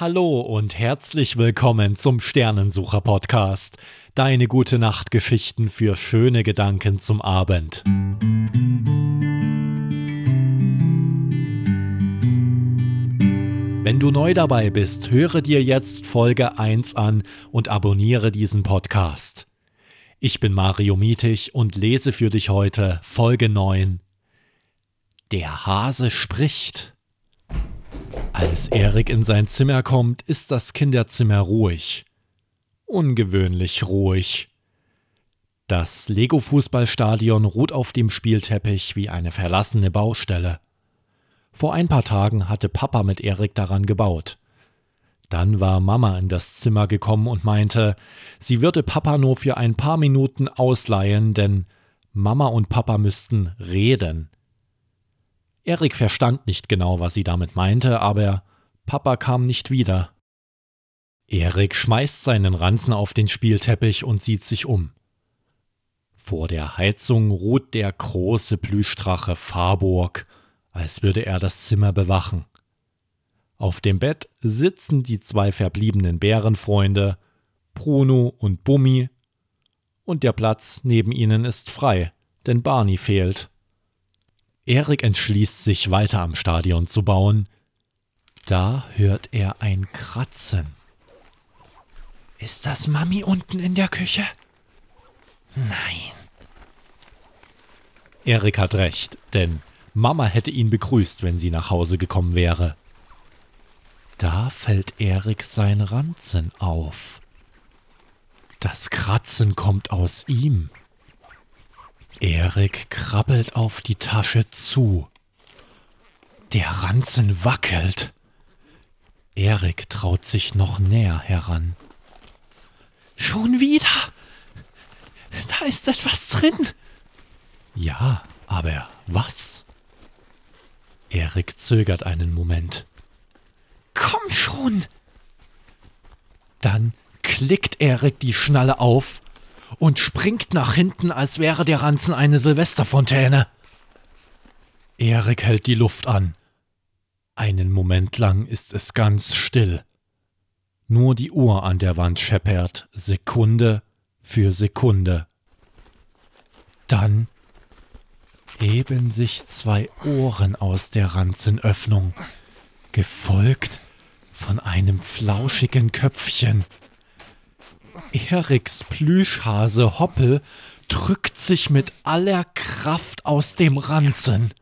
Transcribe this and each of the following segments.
Hallo und herzlich willkommen zum Sternensucher Podcast. Deine gute Nachtgeschichten für schöne Gedanken zum Abend. Wenn du neu dabei bist, höre dir jetzt Folge 1 an und abonniere diesen Podcast. Ich bin Mario Mietig und lese für dich heute Folge 9. Der Hase spricht. Als Erik in sein Zimmer kommt, ist das Kinderzimmer ruhig. Ungewöhnlich ruhig. Das Lego-Fußballstadion ruht auf dem Spielteppich wie eine verlassene Baustelle. Vor ein paar Tagen hatte Papa mit Erik daran gebaut. Dann war Mama in das Zimmer gekommen und meinte, sie würde Papa nur für ein paar Minuten ausleihen, denn Mama und Papa müssten reden. Erik verstand nicht genau, was sie damit meinte, aber Papa kam nicht wieder. Erik schmeißt seinen Ranzen auf den Spielteppich und sieht sich um. Vor der Heizung ruht der große Plüschdrache Farburg, als würde er das Zimmer bewachen. Auf dem Bett sitzen die zwei verbliebenen Bärenfreunde, Bruno und Bummi, und der Platz neben ihnen ist frei, denn Barney fehlt. Erik entschließt sich weiter am Stadion zu bauen. Da hört er ein Kratzen. Ist das Mami unten in der Küche? Nein. Erik hat recht, denn Mama hätte ihn begrüßt, wenn sie nach Hause gekommen wäre. Da fällt Erik sein Ranzen auf. Das Kratzen kommt aus ihm. Erik krabbelt auf die Tasche zu. Der Ranzen wackelt. Erik traut sich noch näher heran. Schon wieder? Da ist etwas drin. Ja, aber was? Erik zögert einen Moment. Komm schon! Dann klickt Erik die Schnalle auf und springt nach hinten, als wäre der Ranzen eine Silvesterfontäne. Erik hält die Luft an. Einen Moment lang ist es ganz still. Nur die Uhr an der Wand scheppert, Sekunde für Sekunde. Dann heben sich zwei Ohren aus der Ranzenöffnung, gefolgt von einem flauschigen Köpfchen. Eriks Plüschhase Hoppel drückt sich mit aller Kraft aus dem Ranzen.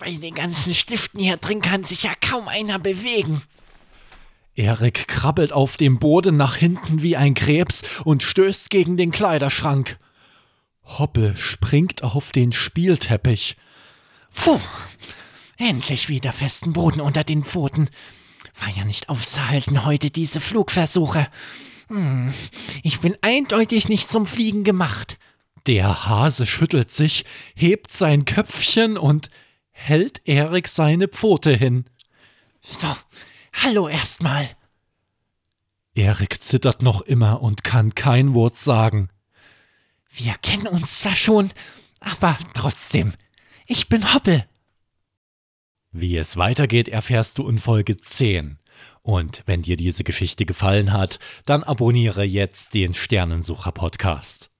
Bei den ganzen Stiften hier drin kann sich ja kaum einer bewegen. Erik krabbelt auf dem Boden nach hinten wie ein Krebs und stößt gegen den Kleiderschrank. Hoppel springt auf den Spielteppich. Puh, endlich wieder festen Boden unter den Pfoten. War ja nicht aufzuhalten heute diese Flugversuche. Hm, ich bin eindeutig nicht zum Fliegen gemacht. Der Hase schüttelt sich, hebt sein Köpfchen und hält Erik seine Pfote hin. So, hallo erstmal. Erik zittert noch immer und kann kein Wort sagen. Wir kennen uns zwar schon, aber trotzdem, ich bin Hoppel. Wie es weitergeht, erfährst du in Folge 10. Und wenn dir diese Geschichte gefallen hat, dann abonniere jetzt den Sternensucher Podcast.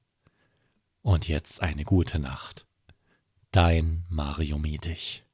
Und jetzt eine gute Nacht. Dein Mario Mietig.